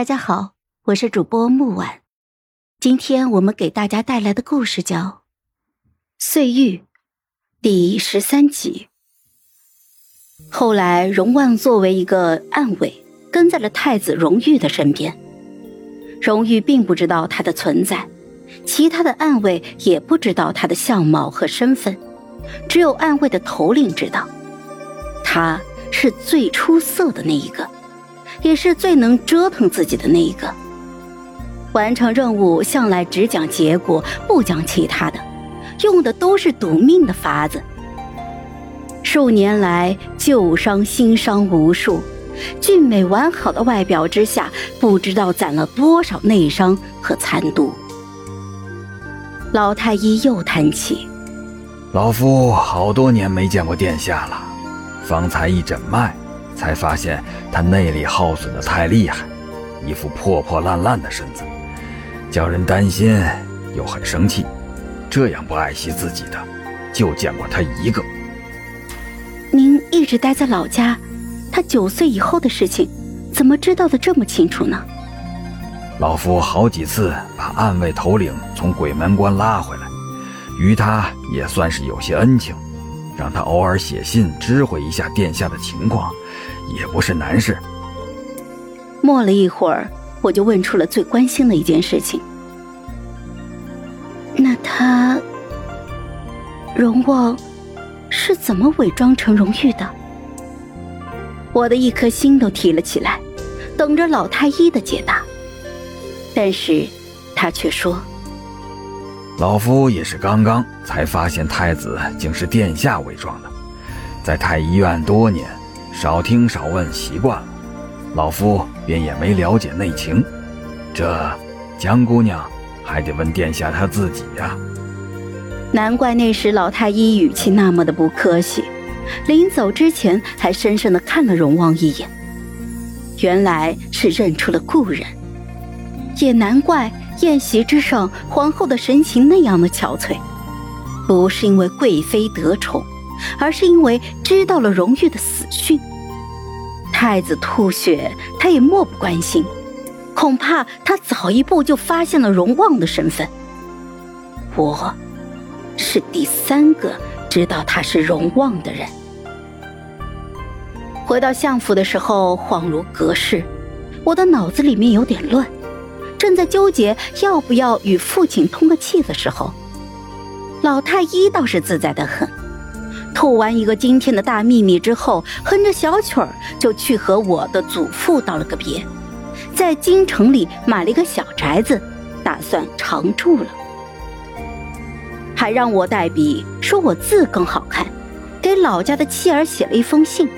大家好，我是主播木婉，今天我们给大家带来的故事叫《碎玉》第十三集。后来，荣旺作为一个暗卫，跟在了太子荣玉的身边。荣玉并不知道他的存在，其他的暗卫也不知道他的相貌和身份，只有暗卫的头领知道，他是最出色的那一个。也是最能折腾自己的那一个。完成任务向来只讲结果，不讲其他的，用的都是赌命的法子。数年来，旧伤新伤无数，俊美完好的外表之下，不知道攒了多少内伤和残毒。老太医又叹气：“老夫好多年没见过殿下了，方才一诊脉。”才发现他内力耗损的太厉害，一副破破烂烂的身子，叫人担心又很生气。这样不爱惜自己的，就见过他一个。您一直待在老家，他九岁以后的事情，怎么知道的这么清楚呢？老夫好几次把暗卫头领从鬼门关拉回来，于他也算是有些恩情，让他偶尔写信知会一下殿下的情况。也不是难事。默了一会儿，我就问出了最关心的一件事情：那他荣旺是怎么伪装成荣玉的？我的一颗心都提了起来，等着老太医的解答。但是他却说：“老夫也是刚刚才发现，太子竟是殿下伪装的，在太医院多年。”少听少问习惯了，老夫便也没了解内情。这江姑娘还得问殿下他自己呀。难怪那时老太医语气那么的不客气，临走之前还深深的看了荣王一眼。原来是认出了故人，也难怪宴席之上皇后的神情那样的憔悴，不是因为贵妃得宠。而是因为知道了荣玉的死讯，太子吐血，他也漠不关心，恐怕他早一步就发现了荣旺的身份。我，是第三个知道他是荣旺的人。回到相府的时候，恍如隔世，我的脑子里面有点乱，正在纠结要不要与父亲通个气的时候，老太医倒是自在的很。吐完一个惊天的大秘密之后，哼着小曲儿就去和我的祖父道了个别，在京城里买了一个小宅子，打算常住了。还让我代笔，说我字更好看，给老家的妻儿写了一封信，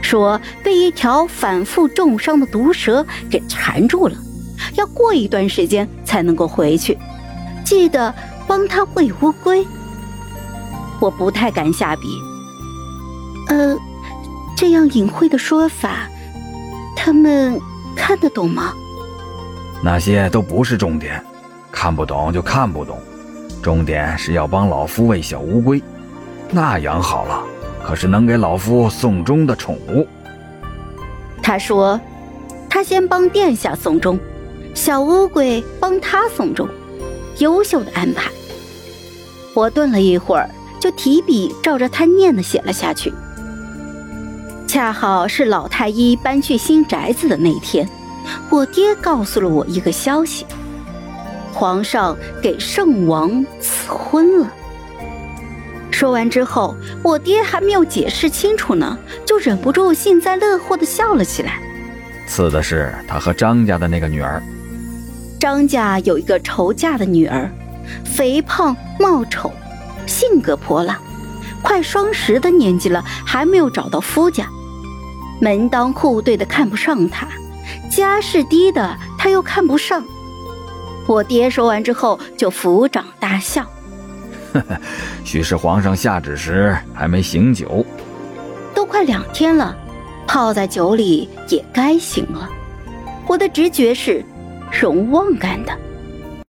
说被一条反复重伤的毒蛇给缠住了，要过一段时间才能够回去，记得帮他喂乌龟。我不太敢下笔。呃，这样隐晦的说法，他们看得懂吗？那些都不是重点，看不懂就看不懂。重点是要帮老夫喂小乌龟，那养好了，可是能给老夫送终的宠物。他说，他先帮殿下送终，小乌龟帮他送终，优秀的安排。我顿了一会儿。就提笔照着他念的写了下去。恰好是老太医搬去新宅子的那天，我爹告诉了我一个消息：皇上给圣王赐婚了。说完之后，我爹还没有解释清楚呢，就忍不住幸灾乐祸的笑了起来。赐的是他和张家的那个女儿。张家有一个愁嫁的女儿，肥胖貌丑。性格泼辣，快双十的年纪了，还没有找到夫家，门当户对的看不上她，家世低的他又看不上。我爹说完之后就抚掌大笑，呵呵，许是皇上下旨时还没醒酒，都快两天了，泡在酒里也该醒了。我的直觉是，荣旺干的。